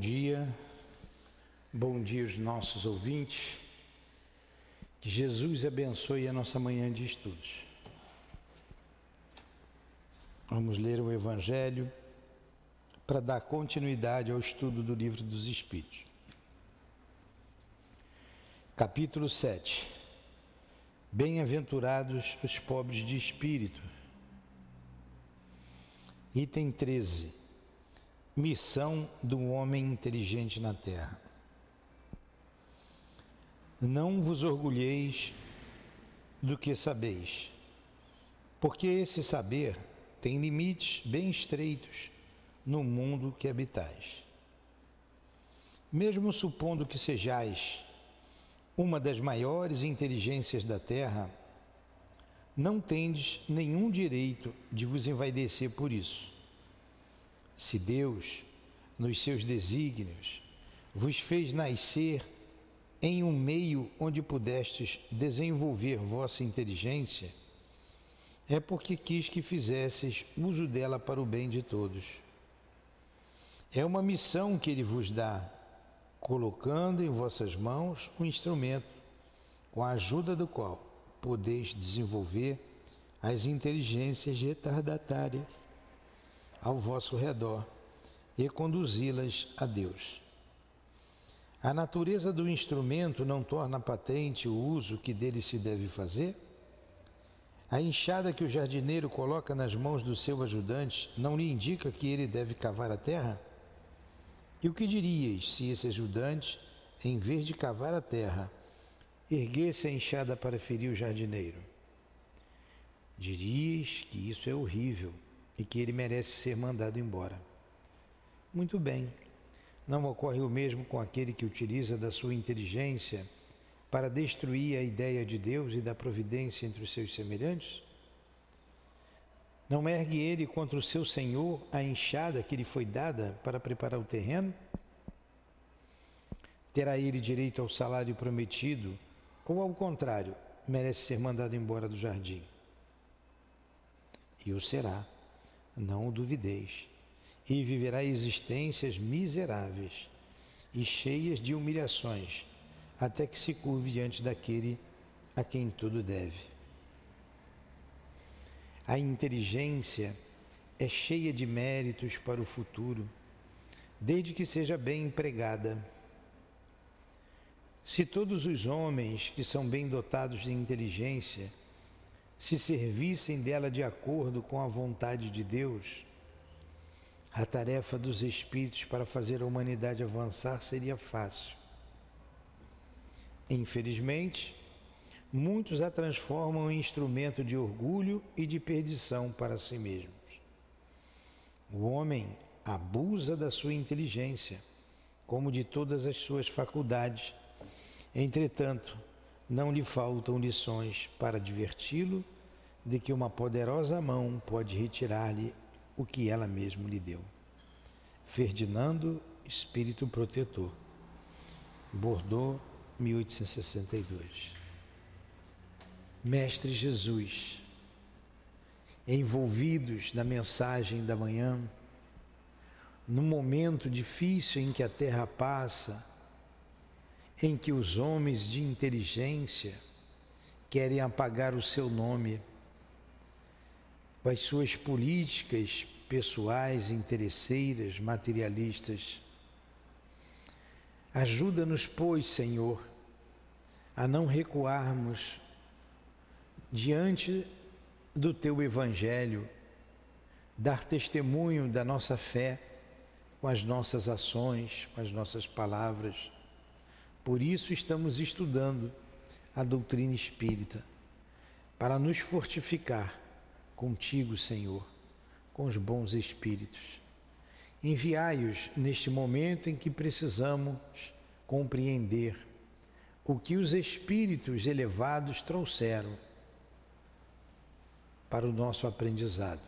dia, bom dia aos nossos ouvintes. Que Jesus abençoe a nossa manhã de estudos. Vamos ler o Evangelho para dar continuidade ao estudo do Livro dos Espíritos. Capítulo 7 Bem-aventurados os pobres de espírito. Item 13 Missão do homem inteligente na terra. Não vos orgulheis do que sabeis, porque esse saber tem limites bem estreitos no mundo que habitais. Mesmo supondo que sejais uma das maiores inteligências da terra, não tendes nenhum direito de vos envaidecer por isso se Deus, nos seus desígnios, vos fez nascer em um meio onde pudestes desenvolver vossa inteligência, é porque quis que fizesses uso dela para o bem de todos. É uma missão que Ele vos dá, colocando em vossas mãos um instrumento com a ajuda do qual podeis desenvolver as inteligências retardatárias ao vosso redor e conduzi-las a Deus. A natureza do instrumento não torna patente o uso que dele se deve fazer? A enxada que o jardineiro coloca nas mãos do seu ajudante não lhe indica que ele deve cavar a terra? E o que dirias se esse ajudante, em vez de cavar a terra, erguesse a enxada para ferir o jardineiro? Dirias que isso é horrível e que ele merece ser mandado embora. Muito bem. Não ocorre o mesmo com aquele que utiliza da sua inteligência para destruir a ideia de Deus e da providência entre os seus semelhantes? Não ergue ele contra o seu Senhor a enxada que lhe foi dada para preparar o terreno? Terá ele direito ao salário prometido ou, ao contrário, merece ser mandado embora do jardim? E o será não o duvideis, e viverá existências miseráveis e cheias de humilhações, até que se curve diante daquele a quem tudo deve. A inteligência é cheia de méritos para o futuro, desde que seja bem empregada. Se todos os homens que são bem dotados de inteligência se servissem dela de acordo com a vontade de Deus, a tarefa dos espíritos para fazer a humanidade avançar seria fácil. Infelizmente, muitos a transformam em instrumento de orgulho e de perdição para si mesmos. O homem abusa da sua inteligência, como de todas as suas faculdades. Entretanto, não lhe faltam lições para diverti-lo de que uma poderosa mão pode retirar-lhe o que ela mesma lhe deu. Ferdinando, Espírito Protetor. Bordeaux, 1862. Mestre Jesus, envolvidos na mensagem da manhã, no momento difícil em que a terra passa, em que os homens de inteligência querem apagar o seu nome com as suas políticas pessoais, interesseiras, materialistas. Ajuda-nos, pois, Senhor, a não recuarmos diante do teu Evangelho, dar testemunho da nossa fé com as nossas ações, com as nossas palavras por isso estamos estudando a doutrina espírita, para nos fortificar contigo, Senhor, com os bons espíritos. Enviai-os neste momento em que precisamos compreender o que os espíritos elevados trouxeram para o nosso aprendizado.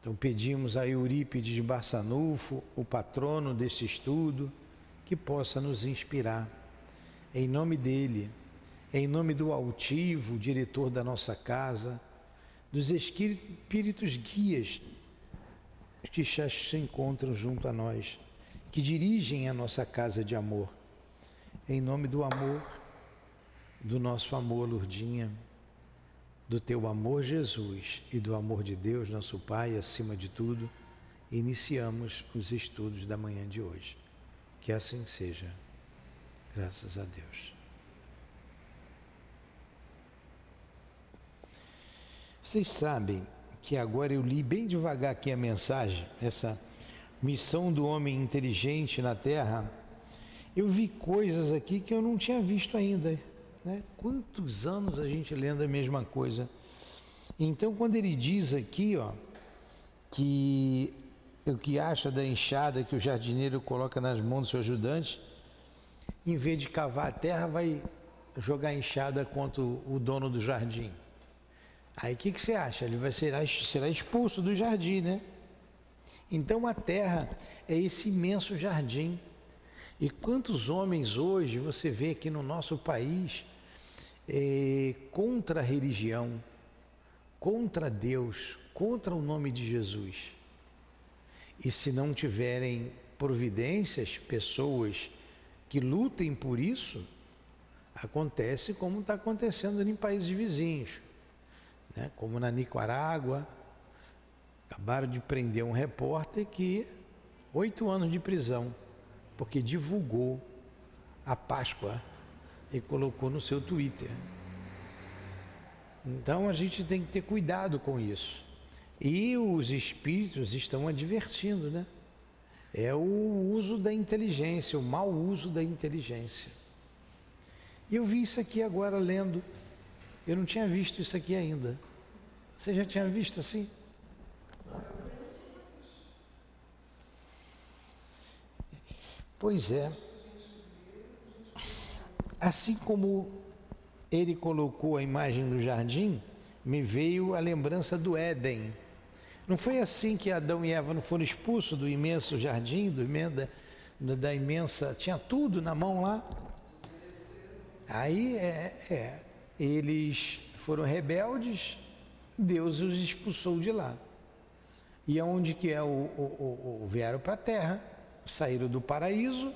Então pedimos a Eurípides Barçanufo, o patrono deste estudo, que possa nos inspirar. Em nome dele, em nome do altivo, diretor da nossa casa, dos espíritos guias que já se encontram junto a nós que dirigem a nossa casa de amor. Em nome do amor, do nosso amor, Lourdinha, do teu amor, Jesus, e do amor de Deus, nosso Pai, acima de tudo, iniciamos os estudos da manhã de hoje. Que assim seja. Graças a Deus. Vocês sabem que agora eu li bem devagar aqui a mensagem, essa missão do homem inteligente na Terra. Eu vi coisas aqui que eu não tinha visto ainda. Né? Quantos anos a gente lendo a mesma coisa? Então, quando ele diz aqui, ó, que o que acha da enxada que o jardineiro coloca nas mãos do seu ajudante, em vez de cavar a terra, vai jogar enxada contra o dono do jardim. Aí o que, que você acha? Ele vai ser, será expulso do jardim, né? Então a terra é esse imenso jardim. E quantos homens hoje você vê aqui no nosso país é, contra a religião, contra Deus, contra o nome de Jesus? E se não tiverem providências, pessoas que lutem por isso, acontece como está acontecendo em países vizinhos né? como na Nicarágua, acabaram de prender um repórter que oito anos de prisão, porque divulgou a Páscoa e colocou no seu Twitter. Então a gente tem que ter cuidado com isso. E os espíritos estão advertindo, né? É o uso da inteligência, o mau uso da inteligência. E eu vi isso aqui agora lendo. Eu não tinha visto isso aqui ainda. Você já tinha visto assim? Pois é. Assim como ele colocou a imagem do jardim, me veio a lembrança do Éden. Não foi assim que Adão e Eva não foram expulsos do imenso jardim, do imenda, da imensa. Tinha tudo na mão lá. Aí é, é, eles foram rebeldes, Deus os expulsou de lá. E aonde que é o, o, o vieram para a terra, saíram do paraíso,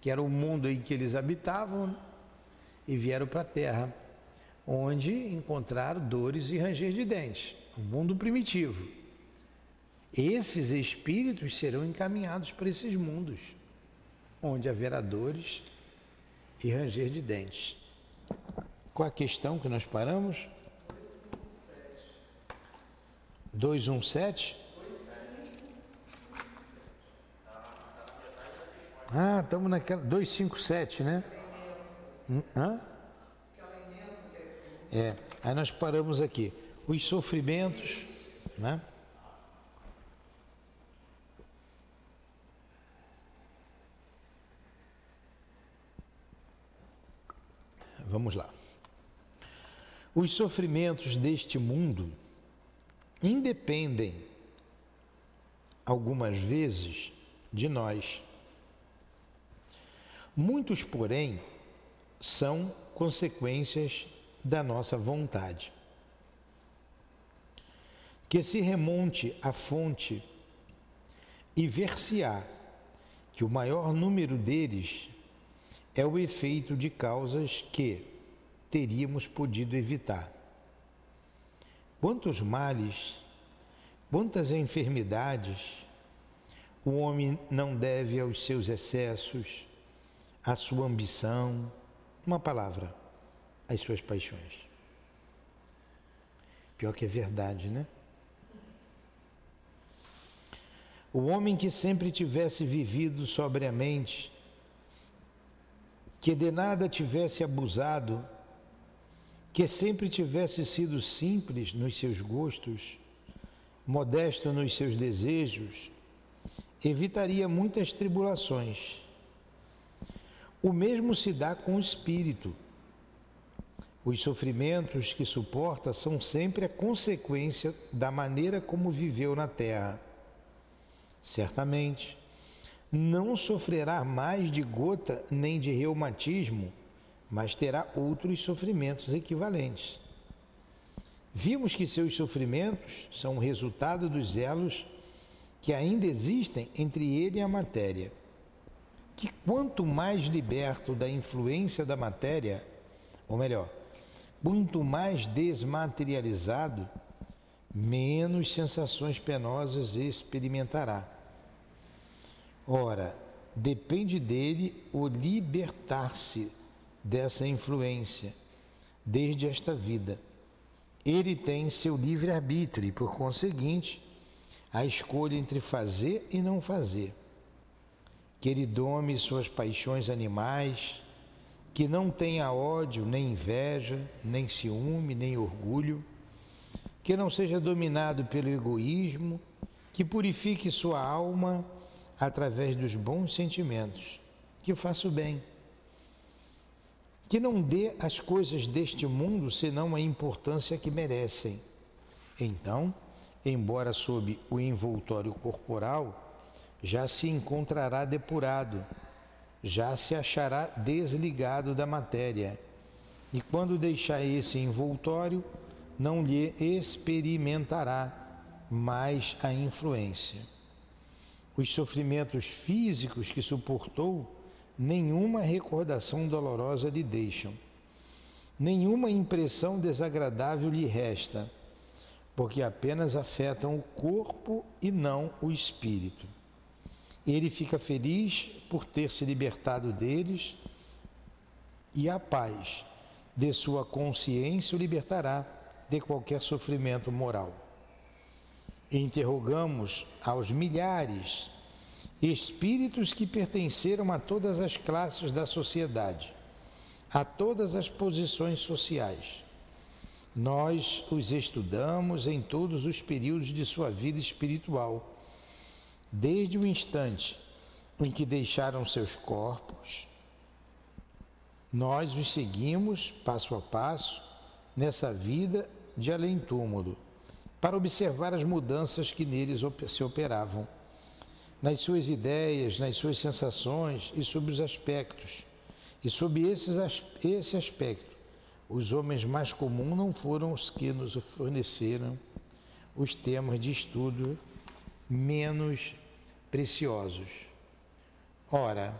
que era o mundo em que eles habitavam, e vieram para a terra, onde encontraram dores e ranger de dentes, um mundo primitivo. Esses espíritos serão encaminhados para esses mundos, onde haverá dores e ranger de dentes. Qual a questão que nós paramos? 217? Ah, estamos naquela. 257, né? Hum, hã? É, aí nós paramos aqui. Os sofrimentos, né? Vamos lá. Os sofrimentos deste mundo independem, algumas vezes, de nós. Muitos, porém, são consequências da nossa vontade. Que se remonte à fonte e ver-se-á que o maior número deles é o efeito de causas que teríamos podido evitar. Quantos males, quantas enfermidades o homem não deve aos seus excessos, à sua ambição, uma palavra, às suas paixões. Pior que é verdade, né? O homem que sempre tivesse vivido sobriamente, que de nada tivesse abusado, que sempre tivesse sido simples nos seus gostos, modesto nos seus desejos, evitaria muitas tribulações. O mesmo se dá com o espírito. Os sofrimentos que suporta são sempre a consequência da maneira como viveu na terra. Certamente, não sofrerá mais de gota nem de reumatismo mas terá outros sofrimentos equivalentes. Vimos que seus sofrimentos são o resultado dos elos que ainda existem entre ele e a matéria. Que quanto mais liberto da influência da matéria, ou melhor, quanto mais desmaterializado, menos sensações penosas experimentará. Ora, depende dele o libertar-se dessa influência desde esta vida. Ele tem seu livre-arbítrio e, por conseguinte, a escolha entre fazer e não fazer. Que ele dome suas paixões animais, que não tenha ódio, nem inveja, nem ciúme, nem orgulho, que não seja dominado pelo egoísmo, que purifique sua alma através dos bons sentimentos, que faça o bem que não dê às coisas deste mundo senão a importância que merecem. Então, embora sob o envoltório corporal, já se encontrará depurado, já se achará desligado da matéria. E quando deixar esse envoltório, não lhe experimentará mais a influência. Os sofrimentos físicos que suportou nenhuma recordação dolorosa lhe deixam, nenhuma impressão desagradável lhe resta, porque apenas afetam o corpo e não o espírito. Ele fica feliz por ter se libertado deles e a paz de sua consciência o libertará de qualquer sofrimento moral. Interrogamos aos milhares espíritos que pertenceram a todas as classes da sociedade, a todas as posições sociais. Nós os estudamos em todos os períodos de sua vida espiritual, desde o instante em que deixaram seus corpos. Nós os seguimos passo a passo nessa vida de além-túmulo, para observar as mudanças que neles se operavam nas suas ideias, nas suas sensações e sobre os aspectos. E sob esses, esse aspecto, os homens mais comuns não foram os que nos forneceram os temas de estudo menos preciosos. Ora,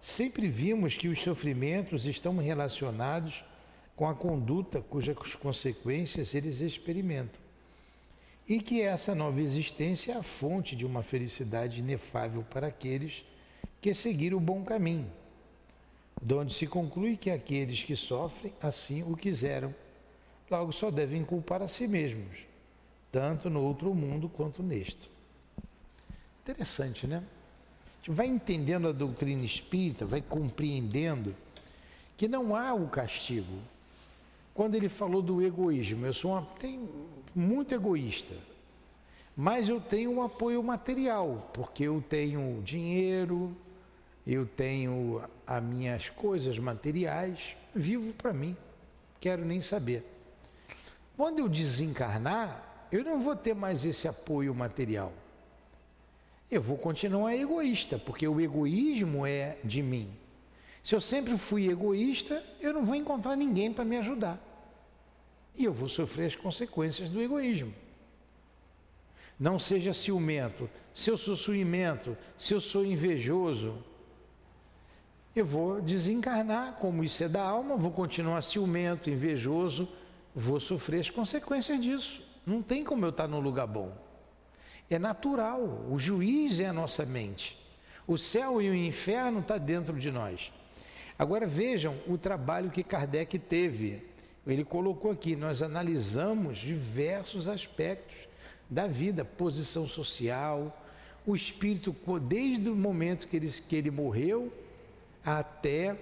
sempre vimos que os sofrimentos estão relacionados com a conduta cujas consequências eles experimentam e que essa nova existência é a fonte de uma felicidade inefável para aqueles que seguiram o bom caminho, de onde se conclui que aqueles que sofrem assim o quiseram, logo só devem culpar a si mesmos, tanto no outro mundo quanto neste. Interessante, né? A gente vai entendendo a doutrina espírita, vai compreendendo que não há o castigo. Quando ele falou do egoísmo, eu sou uma, tem, muito egoísta, mas eu tenho um apoio material, porque eu tenho dinheiro, eu tenho as minhas coisas materiais, vivo para mim, quero nem saber. Quando eu desencarnar, eu não vou ter mais esse apoio material. Eu vou continuar egoísta, porque o egoísmo é de mim. Se eu sempre fui egoísta, eu não vou encontrar ninguém para me ajudar e eu vou sofrer as consequências do egoísmo. Não seja ciumento. Se eu sou ciumento, se eu sou invejoso, eu vou desencarnar, como isso é da alma, vou continuar ciumento, invejoso, vou sofrer as consequências disso. Não tem como eu estar num lugar bom. É natural, o juiz é a nossa mente. O céu e o inferno está dentro de nós. Agora vejam o trabalho que Kardec teve ele colocou aqui, nós analisamos diversos aspectos da vida, posição social, o espírito, desde o momento que ele, que ele morreu até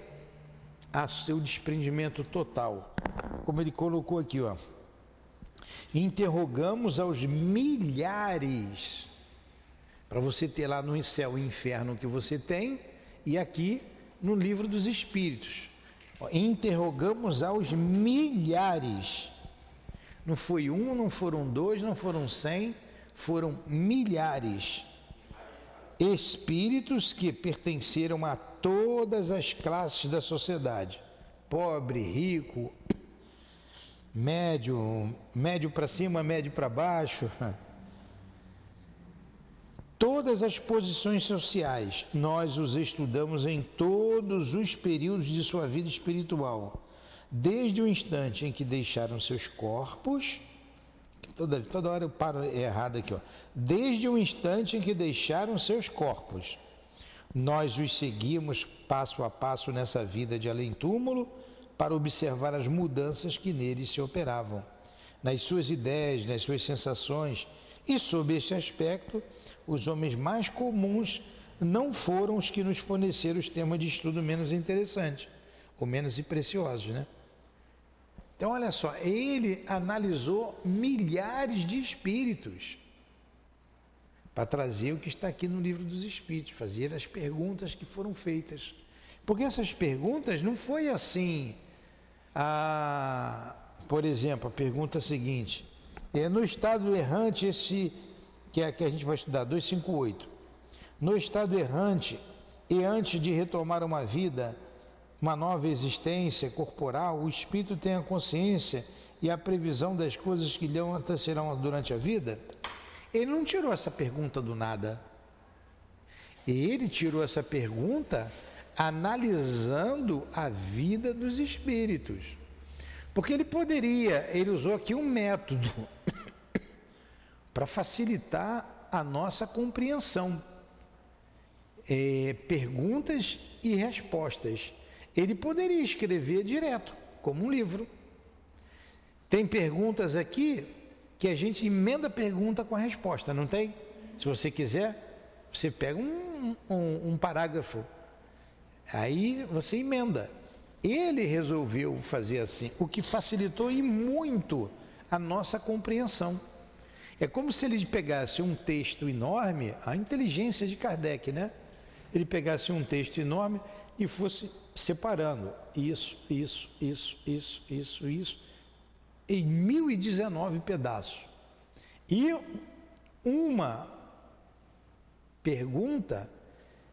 a seu desprendimento total. Como ele colocou aqui, ó. Interrogamos aos milhares, para você ter lá no céu o inferno que você tem, e aqui no livro dos Espíritos interrogamos aos milhares. Não foi um, não foram dois, não foram cem, foram milhares. Espíritos que pertenceram a todas as classes da sociedade: pobre, rico, médio, médio para cima, médio para baixo. Todas as posições sociais, nós os estudamos em todos os períodos de sua vida espiritual, desde o instante em que deixaram seus corpos. Toda, toda hora eu paro errado aqui, ó. Desde o instante em que deixaram seus corpos, nós os seguimos passo a passo nessa vida de além-túmulo para observar as mudanças que neles se operavam, nas suas ideias, nas suas sensações, e sob este aspecto, os homens mais comuns não foram os que nos forneceram os temas de estudo menos interessantes, ou menos preciosos, né? Então, olha só, ele analisou milhares de espíritos para trazer o que está aqui no livro dos espíritos, fazer as perguntas que foram feitas. Porque essas perguntas não foi assim, a, por exemplo, a pergunta seguinte, é no estado errante esse que é que a gente vai estudar, 258. No estado errante e antes de retomar uma vida, uma nova existência corporal, o espírito tem a consciência e a previsão das coisas que lhe acontecerão durante a vida? Ele não tirou essa pergunta do nada. Ele tirou essa pergunta analisando a vida dos espíritos. Porque ele poderia, ele usou aqui um método para facilitar a nossa compreensão. É, perguntas e respostas. Ele poderia escrever direto, como um livro. Tem perguntas aqui que a gente emenda pergunta com a resposta, não tem? Se você quiser, você pega um, um, um parágrafo, aí você emenda. Ele resolveu fazer assim, o que facilitou e muito a nossa compreensão. É como se ele pegasse um texto enorme, a inteligência de Kardec, né? Ele pegasse um texto enorme e fosse separando isso, isso, isso, isso, isso, isso, em 1019 pedaços. E uma pergunta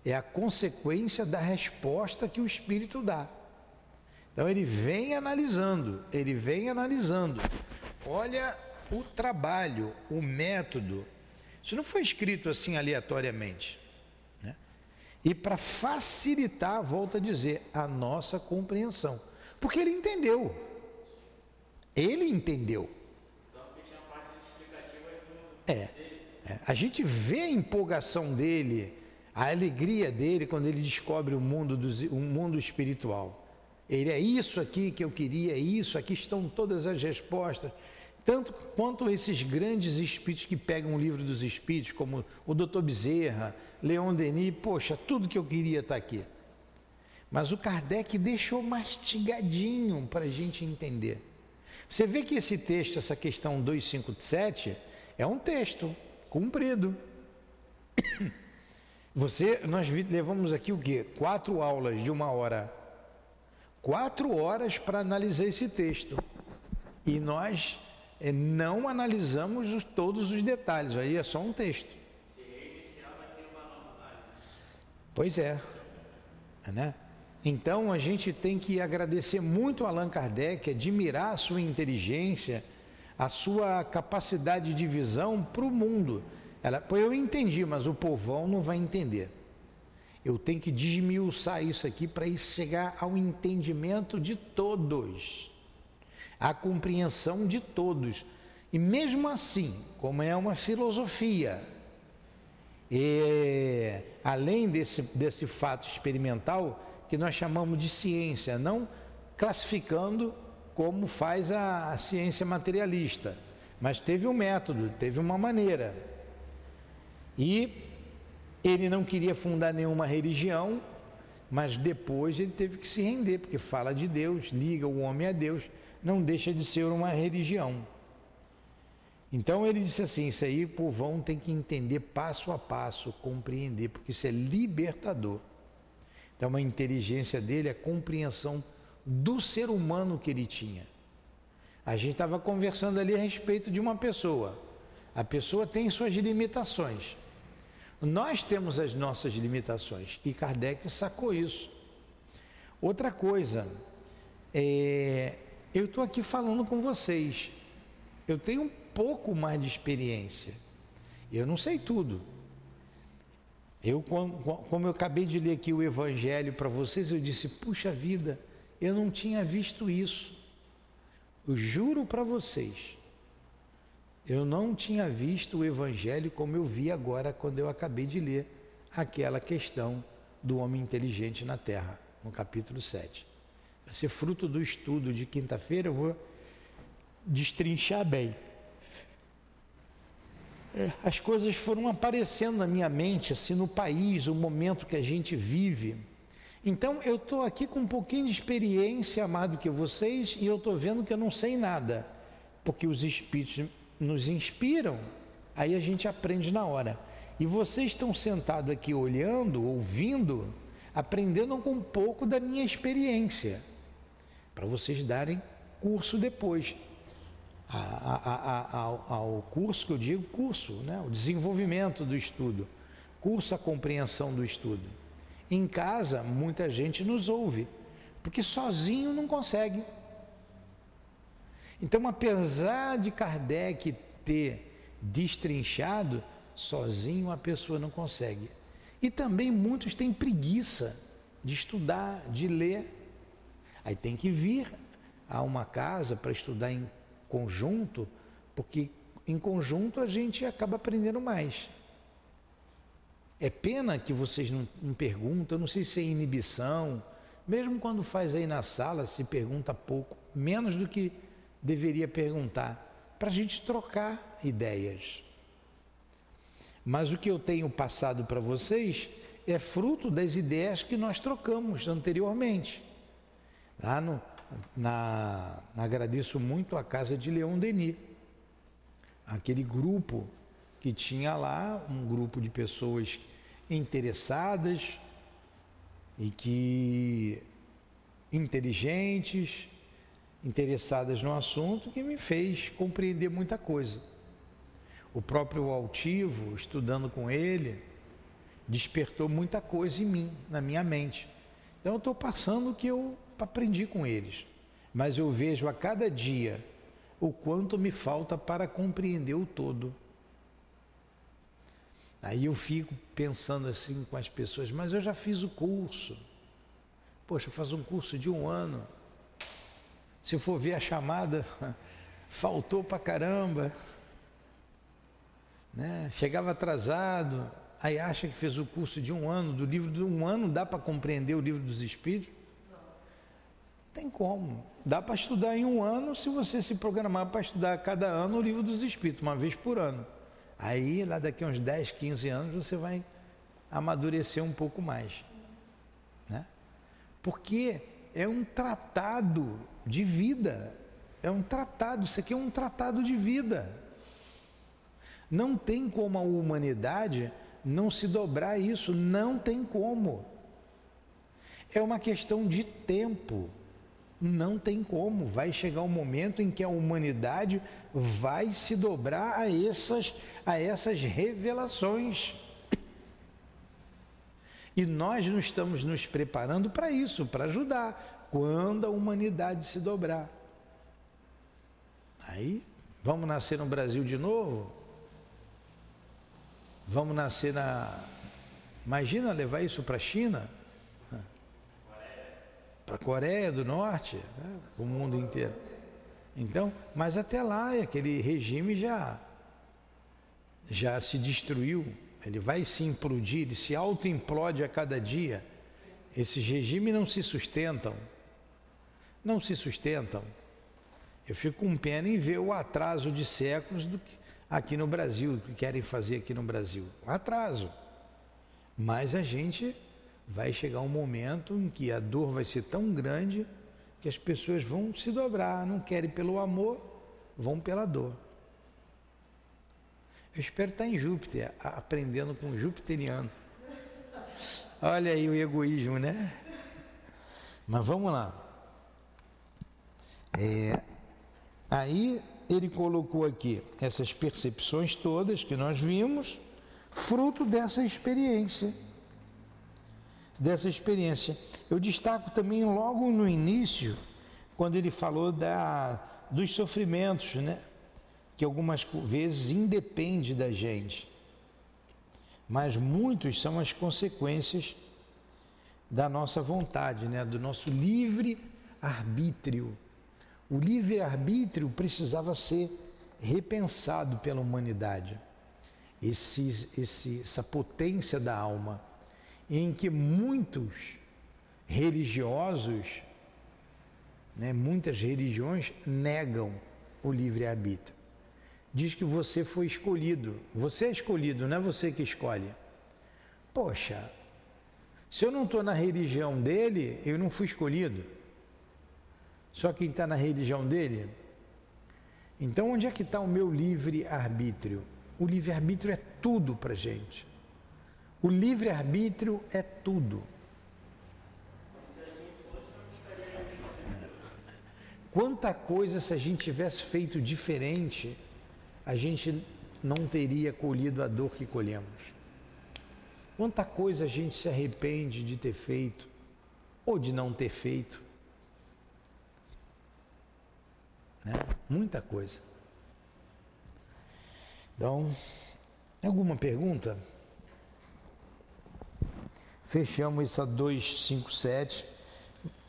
é a consequência da resposta que o espírito dá. Então ele vem analisando, ele vem analisando. Olha o trabalho, o método. Isso não foi escrito assim aleatoriamente. Né? E para facilitar, volta a dizer, a nossa compreensão. Porque ele entendeu. Ele entendeu. É, é. A gente vê a empolgação dele, a alegria dele quando ele descobre o mundo, do, o mundo espiritual. Ele é isso aqui que eu queria, é isso, aqui estão todas as respostas. Tanto quanto esses grandes espíritos que pegam o livro dos espíritos, como o Dr. Bezerra, Leon Denis, poxa, tudo que eu queria está aqui. Mas o Kardec deixou mastigadinho para a gente entender. Você vê que esse texto, essa questão 257, é um texto comprido. Você, nós levamos aqui o quê? Quatro aulas de uma hora. Quatro horas para analisar esse texto. E nós é, não analisamos os, todos os detalhes, aí é só um texto. Se vai ter uma novidade. Pois é. Né? Então a gente tem que agradecer muito a Allan Kardec, admirar a sua inteligência, a sua capacidade de visão para o mundo. Ela, eu entendi, mas o povão não vai entender. Eu tenho que desmiuçar isso aqui para chegar ao entendimento de todos a compreensão de todos. E mesmo assim, como é uma filosofia, e, além desse, desse fato experimental, que nós chamamos de ciência, não classificando como faz a, a ciência materialista, mas teve um método, teve uma maneira. E ele não queria fundar nenhuma religião, mas depois ele teve que se render, porque fala de Deus, liga o homem a Deus não deixa de ser uma religião. Então ele disse assim: Isso aí povão tem que entender passo a passo, compreender, porque isso é libertador. Então a inteligência dele, a compreensão do ser humano que ele tinha. A gente estava conversando ali a respeito de uma pessoa. A pessoa tem suas limitações. Nós temos as nossas limitações e Kardec sacou isso. Outra coisa, é, eu estou aqui falando com vocês. Eu tenho um pouco mais de experiência. Eu não sei tudo. Eu, como eu acabei de ler aqui o Evangelho para vocês, eu disse: puxa vida, eu não tinha visto isso. Eu juro para vocês, eu não tinha visto o Evangelho como eu vi agora quando eu acabei de ler aquela questão do homem inteligente na Terra, no capítulo 7. Vai ser fruto do estudo de quinta-feira, eu vou destrinchar bem. É, as coisas foram aparecendo na minha mente, assim, no país, o momento que a gente vive. Então, eu estou aqui com um pouquinho de experiência, amado, que vocês, e eu estou vendo que eu não sei nada, porque os Espíritos nos inspiram, aí a gente aprende na hora. E vocês estão sentados aqui olhando, ouvindo, aprendendo com um pouco da minha experiência, para vocês darem curso depois a, a, a, ao, curso que eu digo curso, né? o desenvolvimento do estudo, curso a compreensão do estudo. Em casa, muita gente nos ouve, porque sozinho não consegue. Então, apesar de Kardec ter destrinchado, sozinho a pessoa não consegue. E também muitos têm preguiça de estudar, de ler. Aí tem que vir a uma casa para estudar em conjunto, porque em conjunto a gente acaba aprendendo mais. É pena que vocês não, não perguntam, não sei se é inibição, mesmo quando faz aí na sala, se pergunta pouco, menos do que deveria perguntar, para a gente trocar ideias. Mas o que eu tenho passado para vocês é fruto das ideias que nós trocamos anteriormente. Lá no, na, agradeço muito a casa de Leon Denis, aquele grupo que tinha lá, um grupo de pessoas interessadas e que inteligentes, interessadas no assunto, que me fez compreender muita coisa. O próprio altivo, estudando com ele, despertou muita coisa em mim, na minha mente. Então eu estou passando o que eu aprendi com eles, mas eu vejo a cada dia o quanto me falta para compreender o todo. Aí eu fico pensando assim com as pessoas, mas eu já fiz o curso. Poxa, faz um curso de um ano. Se for ver a chamada, faltou pra caramba. Né? Chegava atrasado, aí acha que fez o curso de um ano, do livro de um ano dá para compreender o livro dos Espíritos? Tem como. Dá para estudar em um ano se você se programar para estudar cada ano o livro dos Espíritos, uma vez por ano. Aí, lá daqui a uns 10, 15 anos, você vai amadurecer um pouco mais. Né? Porque é um tratado de vida. É um tratado, isso aqui é um tratado de vida. Não tem como a humanidade não se dobrar isso, não tem como. É uma questão de tempo. Não tem como. Vai chegar um momento em que a humanidade vai se dobrar a essas, a essas revelações. E nós não estamos nos preparando para isso, para ajudar, quando a humanidade se dobrar. Aí, vamos nascer no Brasil de novo? Vamos nascer na. Imagina levar isso para a China? para a Coreia do Norte, né, o mundo inteiro. Então, mas até lá aquele regime já já se destruiu, ele vai se implodir, ele se autoimplode a cada dia. Esses regimes não se sustentam. Não se sustentam. Eu fico com pena em ver o atraso de séculos do que aqui no Brasil, que querem fazer aqui no Brasil. Atraso. Mas a gente vai chegar um momento em que a dor vai ser tão grande que as pessoas vão se dobrar, não querem pelo amor, vão pela dor. Eu espero estar em Júpiter, aprendendo com o jupiteriano. Olha aí o egoísmo, né? Mas vamos lá. É, aí ele colocou aqui essas percepções todas que nós vimos, fruto dessa experiência dessa experiência. Eu destaco também logo no início, quando ele falou da, dos sofrimentos, né? Que algumas vezes independe da gente. mas muitos são as consequências da nossa vontade, né? do nosso livre arbítrio. O livre arbítrio precisava ser repensado pela humanidade. Esse, esse, essa potência da alma, em que muitos religiosos, né, muitas religiões negam o livre arbítrio. Diz que você foi escolhido. Você é escolhido, não é você que escolhe. Poxa, se eu não estou na religião dele, eu não fui escolhido. Só quem está na religião dele. Então, onde é que está o meu livre-arbítrio? O livre-arbítrio é tudo para gente. O livre-arbítrio é tudo. Quanta coisa se a gente tivesse feito diferente, a gente não teria colhido a dor que colhemos. Quanta coisa a gente se arrepende de ter feito ou de não ter feito. Né? Muita coisa. Então, alguma pergunta? Fechamos essa 257,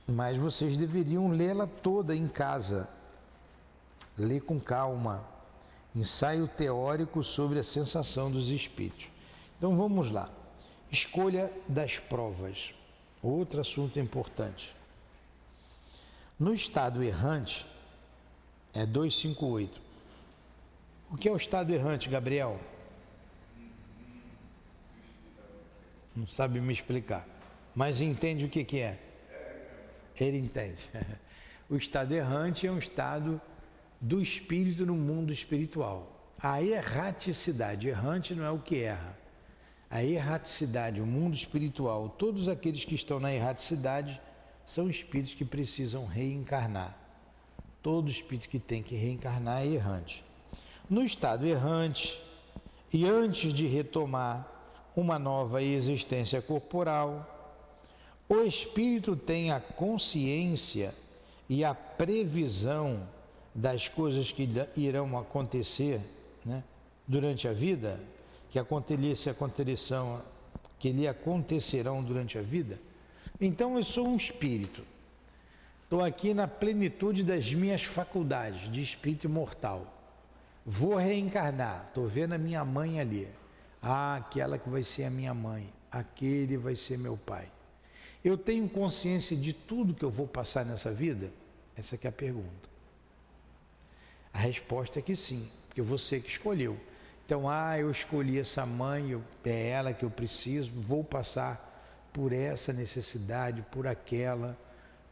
mas vocês deveriam lê-la toda em casa. Lê com calma. Ensaio teórico sobre a sensação dos espíritos. Então vamos lá. Escolha das provas. Outro assunto importante. No estado errante, é 258. O que é o estado errante, Gabriel? Não sabe me explicar. Mas entende o que, que é? Ele entende. O estado errante é um estado do espírito no mundo espiritual. A erraticidade, errante não é o que erra. A erraticidade, o mundo espiritual, todos aqueles que estão na erraticidade são espíritos que precisam reencarnar. Todo espírito que tem que reencarnar é errante. No estado errante, e antes de retomar uma nova existência corporal, o espírito tem a consciência e a previsão das coisas que irão acontecer né, durante a vida, que acontecerão, que lhe acontecerão durante a vida. Então eu sou um espírito Estou aqui na plenitude das minhas faculdades de espírito imortal. Vou reencarnar. Estou vendo a minha mãe ali. Ah, aquela que vai ser a minha mãe. Aquele vai ser meu pai. Eu tenho consciência de tudo que eu vou passar nessa vida? Essa é a pergunta. A resposta é que sim, porque você que escolheu. Então, ah, eu escolhi essa mãe, é ela que eu preciso, vou passar por essa necessidade, por aquela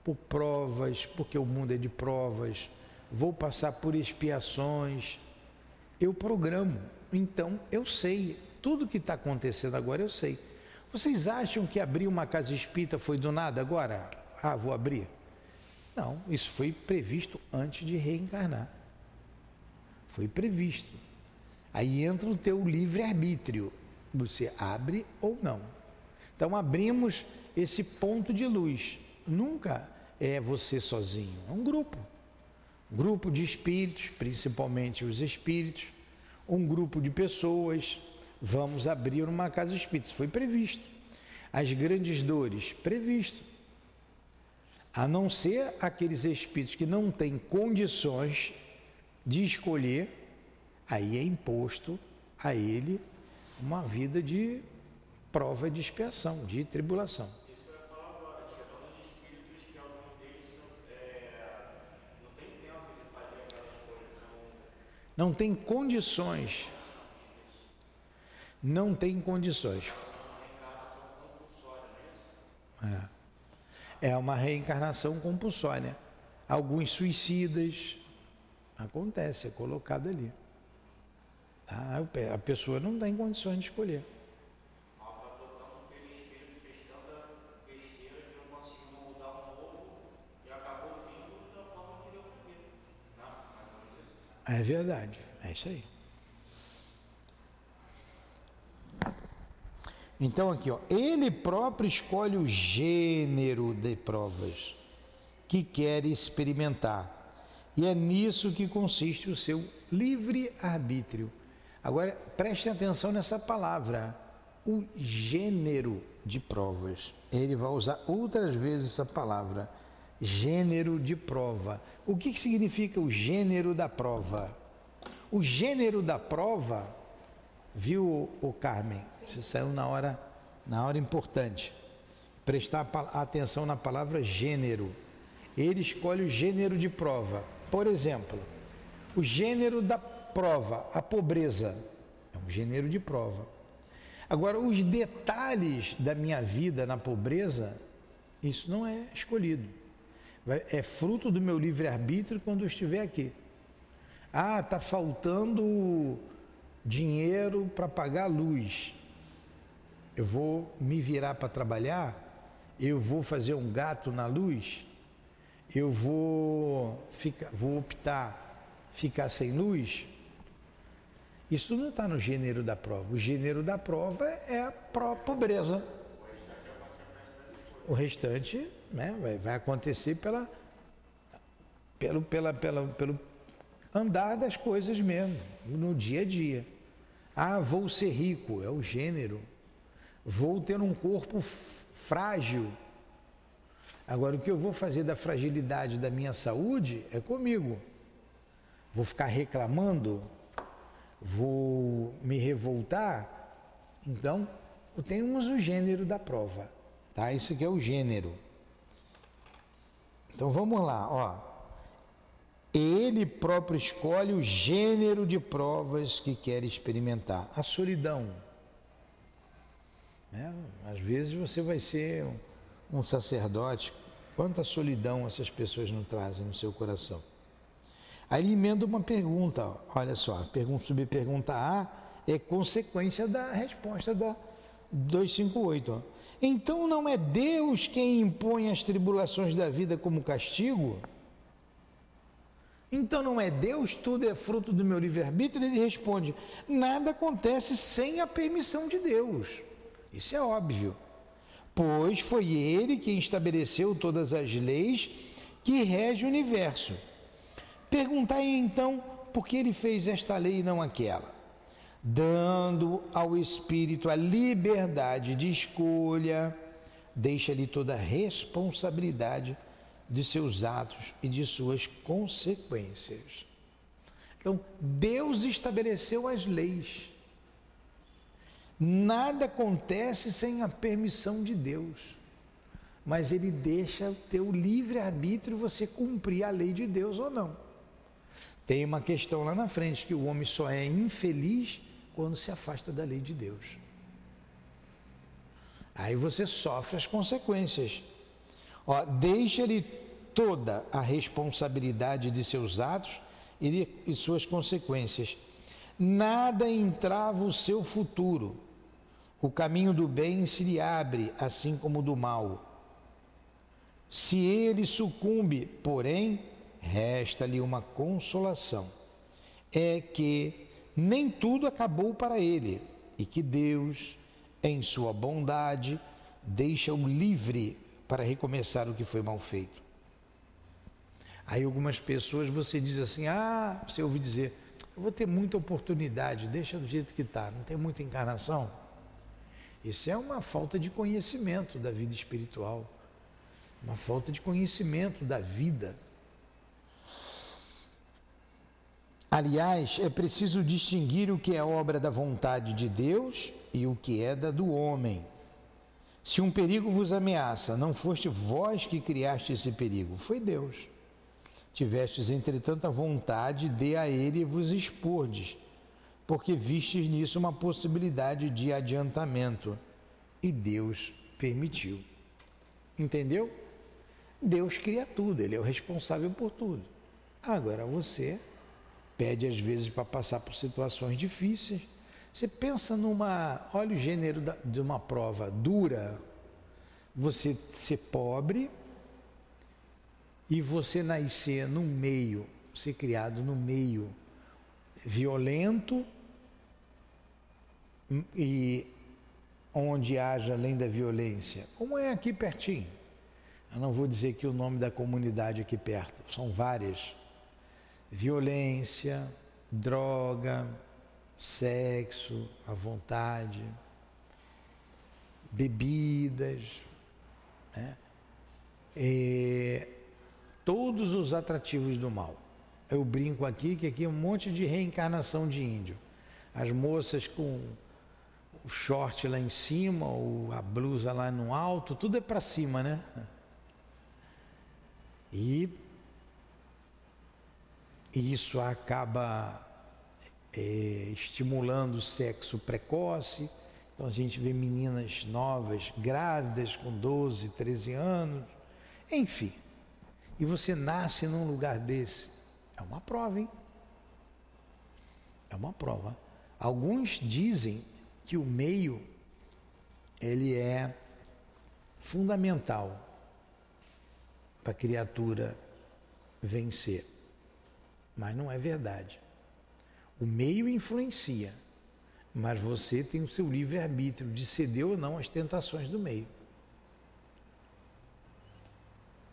por provas, porque o mundo é de provas, vou passar por expiações. Eu programo, então eu sei, tudo que está acontecendo agora eu sei. Vocês acham que abrir uma casa espírita foi do nada agora? Ah, vou abrir. Não, isso foi previsto antes de reencarnar. Foi previsto. Aí entra o teu livre-arbítrio. Você abre ou não. Então abrimos esse ponto de luz nunca é você sozinho, é um grupo. Grupo de espíritos, principalmente os espíritos, um grupo de pessoas. Vamos abrir uma casa espírita, isso foi previsto. As grandes dores, previsto. A não ser aqueles espíritos que não têm condições de escolher, aí é imposto a ele uma vida de prova de expiação, de tribulação. Não tem condições. Não tem condições. É. é uma reencarnação compulsória. Alguns suicidas. Acontece, é colocado ali. Tá? A pessoa não tem condições de escolher. É verdade, é isso aí. Então aqui, ó, ele próprio escolhe o gênero de provas que quer experimentar. E é nisso que consiste o seu livre arbítrio. Agora, preste atenção nessa palavra, o gênero de provas. Ele vai usar outras vezes essa palavra, gênero de prova. O que, que significa o gênero da prova? O gênero da prova, viu o Carmen? Isso saiu na hora, na hora importante. Prestar atenção na palavra gênero. Ele escolhe o gênero de prova. Por exemplo, o gênero da prova, a pobreza, é um gênero de prova. Agora, os detalhes da minha vida na pobreza, isso não é escolhido. É fruto do meu livre-arbítrio quando eu estiver aqui. Ah, está faltando dinheiro para pagar a luz. Eu vou me virar para trabalhar? Eu vou fazer um gato na luz? Eu vou, ficar, vou optar ficar sem luz? Isso não está no gênero da prova. O gênero da prova é a pobreza. O restante né, vai, vai acontecer pela, pelo, pela, pela, pelo andar das coisas mesmo, no dia a dia. Ah, vou ser rico, é o gênero. Vou ter um corpo frágil. Agora, o que eu vou fazer da fragilidade da minha saúde é comigo. Vou ficar reclamando vou me revoltar, então temos o gênero da prova, tá? Isso aqui é o gênero. Então vamos lá, ó. Ele próprio escolhe o gênero de provas que quer experimentar. A solidão. Né? Às vezes você vai ser um sacerdote. Quanta solidão essas pessoas não trazem no seu coração? Aí ele emenda uma pergunta, olha só, pergunta, subpergunta A é consequência da resposta da 258. Então não é Deus quem impõe as tribulações da vida como castigo? Então não é Deus, tudo é fruto do meu livre-arbítrio? Ele responde: nada acontece sem a permissão de Deus. Isso é óbvio. Pois foi Ele quem estabeleceu todas as leis que regem o universo. Perguntai então por que ele fez esta lei e não aquela, dando ao espírito a liberdade de escolha, deixa-lhe toda a responsabilidade de seus atos e de suas consequências. Então, Deus estabeleceu as leis. Nada acontece sem a permissão de Deus. Mas ele deixa o teu livre-arbítrio você cumprir a lei de Deus ou não. Tem uma questão lá na frente que o homem só é infeliz quando se afasta da lei de Deus. Aí você sofre as consequências. Ó, deixa-lhe toda a responsabilidade de seus atos e de e suas consequências. Nada entrava o seu futuro. O caminho do bem se lhe abre, assim como do mal. Se ele sucumbe, porém, resta-lhe uma consolação: é que nem tudo acabou para ele e que Deus, em sua bondade, deixa-o livre para recomeçar o que foi mal feito. Aí algumas pessoas você diz assim: "Ah, você ouve dizer, vou ter muita oportunidade, deixa do jeito que está, não tem muita encarnação". Isso é uma falta de conhecimento da vida espiritual, uma falta de conhecimento da vida. Aliás, é preciso distinguir o que é obra da vontade de Deus e o que é da do homem. Se um perigo vos ameaça, não foste vós que criaste esse perigo, foi Deus. Tivestes, entretanto, a vontade de a ele vos expordes, porque vistes nisso uma possibilidade de adiantamento, e Deus permitiu. Entendeu? Deus cria tudo, Ele é o responsável por tudo. Agora você pede às vezes para passar por situações difíceis. Você pensa numa, olha o gênero da, de uma prova dura, você ser pobre e você nascer num meio, ser criado num meio violento e onde haja além da violência, como é aqui pertinho. Eu não vou dizer que o nome da comunidade aqui perto, são várias violência, droga, sexo, à vontade. bebidas, né? é, todos os atrativos do mal. Eu brinco aqui que aqui é um monte de reencarnação de índio. As moças com o short lá em cima, ou a blusa lá no alto, tudo é para cima, né? E isso acaba é, estimulando o sexo precoce. Então a gente vê meninas novas, grávidas, com 12, 13 anos, enfim. E você nasce num lugar desse. É uma prova, hein? É uma prova. Alguns dizem que o meio ele é fundamental para a criatura vencer. Mas não é verdade. O meio influencia, mas você tem o seu livre-arbítrio de ceder ou não às tentações do meio.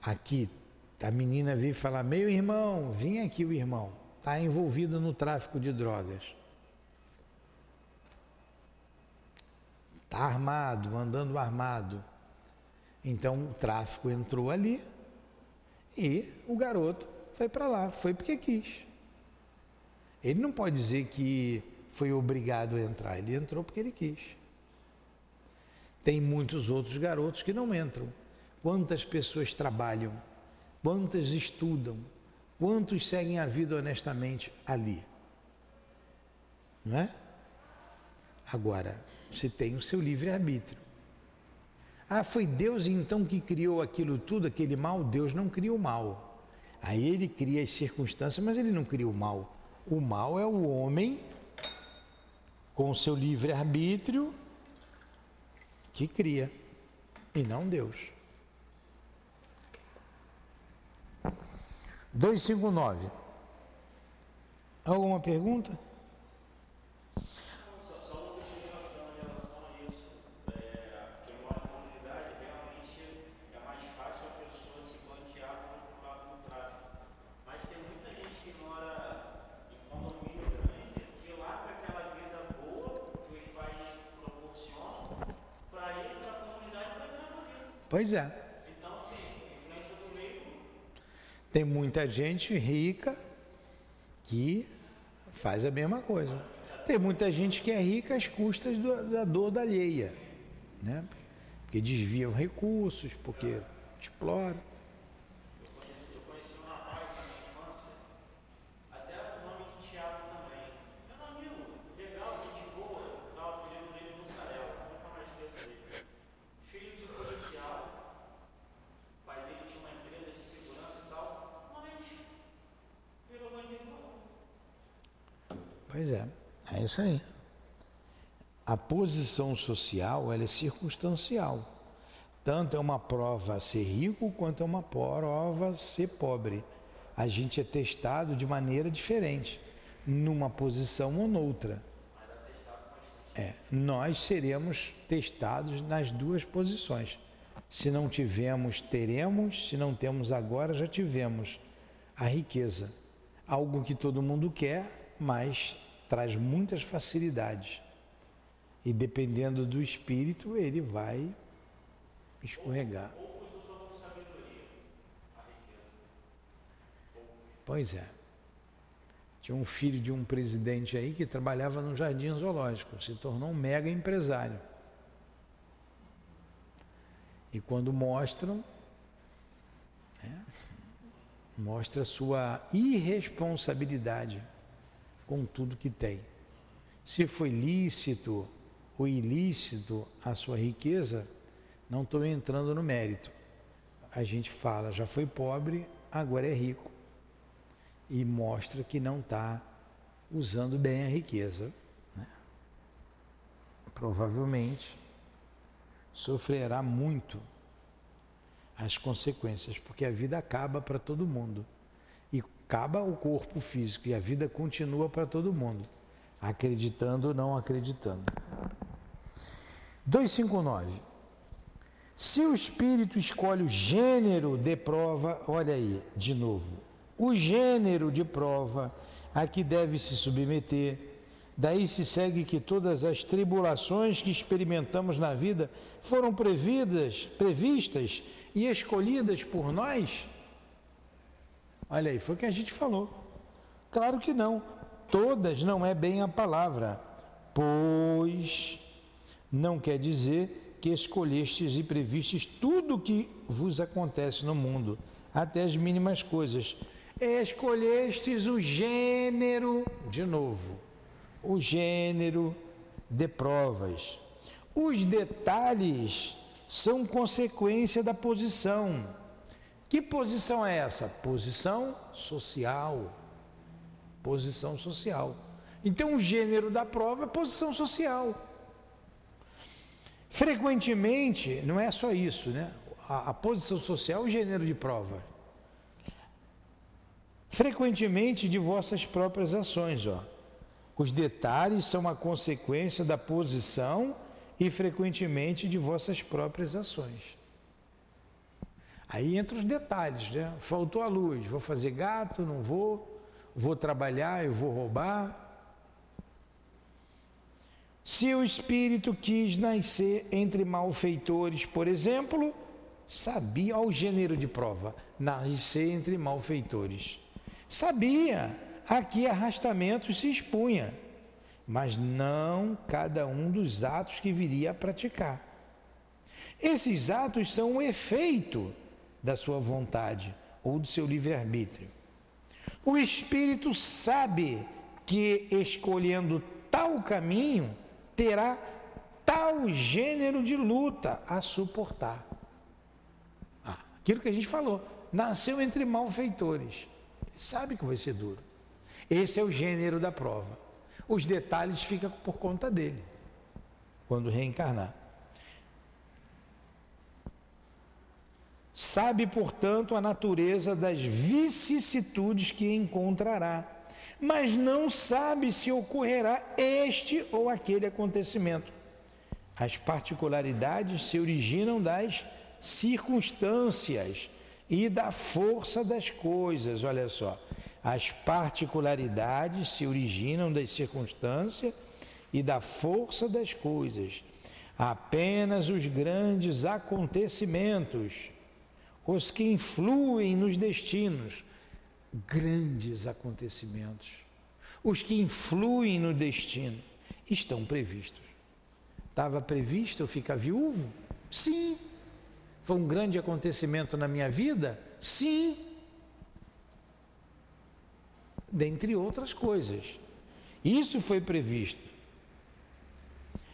Aqui a menina veio falar: Meu irmão, vim aqui o irmão, está envolvido no tráfico de drogas. Está armado, andando armado. Então o tráfico entrou ali e o garoto foi para lá, foi porque quis. Ele não pode dizer que foi obrigado a entrar, ele entrou porque ele quis. Tem muitos outros garotos que não entram. Quantas pessoas trabalham Quantas estudam? Quantos seguem a vida honestamente ali? Não é? Agora, você tem o seu livre-arbítrio. Ah, foi Deus então que criou aquilo tudo, aquele mal? Deus não criou o mal. Aí ele cria as circunstâncias, mas ele não cria o mal. O mal é o homem com o seu livre-arbítrio que cria, e não Deus. 259. Alguma pergunta? Pois é. Então, sim, influência do meio. Tem muita gente rica que faz a mesma coisa. Tem muita gente que é rica às custas do, da dor da alheia, né? Porque desviam recursos, porque explora. Pois é, é isso aí. A posição social ela é circunstancial. Tanto é uma prova ser rico quanto é uma prova ser pobre. A gente é testado de maneira diferente, numa posição ou noutra. É, nós seremos testados nas duas posições. Se não tivemos, teremos, se não temos agora, já tivemos a riqueza. Algo que todo mundo quer, mas traz muitas facilidades. E dependendo do espírito, ele vai escorregar. Pois é. Tinha um filho de um presidente aí que trabalhava no jardim zoológico, se tornou um mega empresário. E quando mostram, né, mostra sua irresponsabilidade com tudo que tem. Se foi lícito ou ilícito a sua riqueza, não estou entrando no mérito. A gente fala, já foi pobre, agora é rico. E mostra que não está usando bem a riqueza. Né? Provavelmente sofrerá muito as consequências, porque a vida acaba para todo mundo acaba o corpo físico e a vida continua para todo mundo, acreditando ou não acreditando. 259. Se o espírito escolhe o gênero de prova, olha aí, de novo, o gênero de prova a que deve se submeter, Daí se segue que todas as tribulações que experimentamos na vida foram previdas, previstas e escolhidas por nós? Olha aí, foi o que a gente falou. Claro que não. Todas não é bem a palavra, pois não quer dizer que escolhestes e previstes tudo o que vos acontece no mundo, até as mínimas coisas. Escolhestes o gênero, de novo, o gênero de provas. Os detalhes são consequência da posição. Que posição é essa? Posição social. Posição social. Então, o gênero da prova é posição social. Frequentemente, não é só isso, né? A, a posição social é o gênero de prova. Frequentemente de vossas próprias ações, ó. Os detalhes são a consequência da posição e frequentemente de vossas próprias ações. Aí entra os detalhes, né? Faltou a luz, vou fazer gato, não vou, vou trabalhar, eu vou roubar. Se o espírito quis nascer entre malfeitores, por exemplo, sabia ao gênero de prova, nascer entre malfeitores. Sabia a que arrastamentos se expunha, mas não cada um dos atos que viria a praticar. Esses atos são o efeito da sua vontade ou do seu livre-arbítrio. O espírito sabe que escolhendo tal caminho terá tal gênero de luta a suportar. Ah, aquilo que a gente falou, nasceu entre malfeitores. Sabe que vai ser duro. Esse é o gênero da prova. Os detalhes ficam por conta dele, quando reencarnar. Sabe, portanto, a natureza das vicissitudes que encontrará, mas não sabe se ocorrerá este ou aquele acontecimento. As particularidades se originam das circunstâncias e da força das coisas, olha só. As particularidades se originam das circunstâncias e da força das coisas. Apenas os grandes acontecimentos, os que influem nos destinos, grandes acontecimentos, os que influem no destino, estão previstos. Estava previsto eu ficar viúvo? Sim. Foi um grande acontecimento na minha vida? Sim dentre outras coisas. Isso foi previsto.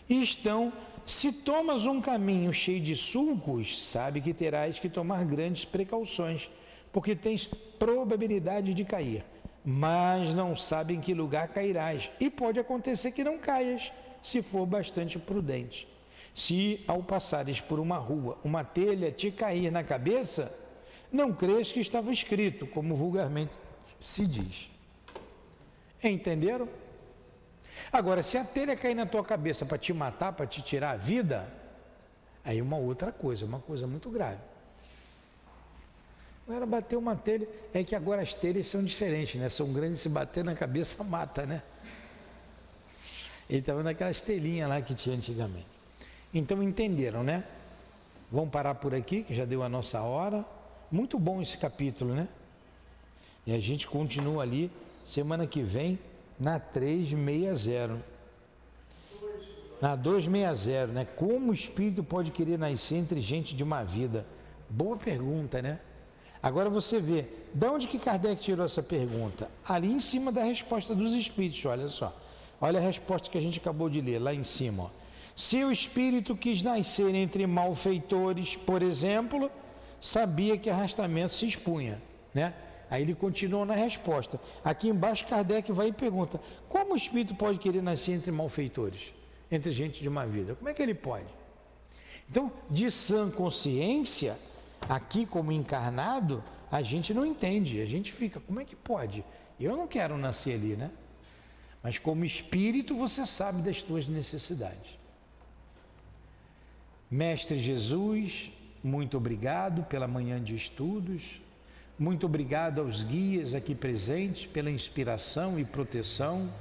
Estão, se tomas um caminho cheio de sulcos, sabe que terás que tomar grandes precauções, porque tens probabilidade de cair, mas não sabe em que lugar cairás, e pode acontecer que não caias, se for bastante prudente. Se ao passares por uma rua, uma telha te cair na cabeça, não crês que estava escrito, como vulgarmente se diz. Entenderam? Agora, se a telha cair na tua cabeça para te matar, para te tirar a vida, aí uma outra coisa, uma coisa muito grave. Agora bater uma telha, é que agora as telhas são diferentes, né? São grandes, se bater na cabeça mata, né? Ele estava naquelas telhinhas lá que tinha antigamente. Então entenderam, né? Vamos parar por aqui, que já deu a nossa hora. Muito bom esse capítulo, né? E a gente continua ali semana que vem na 360. Na 260, né? Como o espírito pode querer nascer entre gente de uma vida? Boa pergunta, né? Agora você vê, de onde que Kardec tirou essa pergunta? Ali em cima da resposta dos espíritos, olha só. Olha a resposta que a gente acabou de ler, lá em cima. Ó. Se o espírito quis nascer entre malfeitores, por exemplo, sabia que arrastamento se expunha, né? Aí ele continua na resposta. Aqui embaixo, Kardec vai e pergunta: como o espírito pode querer nascer entre malfeitores, entre gente de uma vida? Como é que ele pode? Então, de sã consciência, aqui como encarnado, a gente não entende, a gente fica: como é que pode? Eu não quero nascer ali, né? Mas como espírito, você sabe das suas necessidades. Mestre Jesus, muito obrigado pela manhã de estudos. Muito obrigado aos guias aqui presentes pela inspiração e proteção.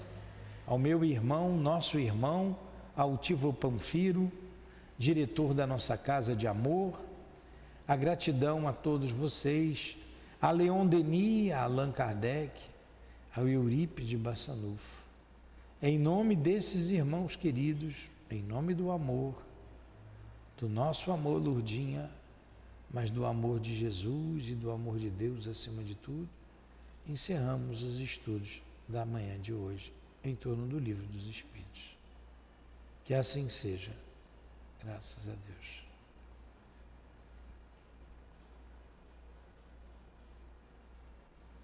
ao meu irmão, nosso irmão, Altivo Panfiro, diretor da nossa casa de amor, a gratidão a todos vocês, a Leon Denis, a Allan Kardec, ao Eurípides Bassanufo. Em nome desses irmãos queridos, em nome do amor, do nosso amor, Lourdinha, mas do amor de Jesus e do amor de Deus acima de tudo, encerramos os estudos da manhã de hoje em torno do livro dos Espíritos. Que assim seja, graças a Deus.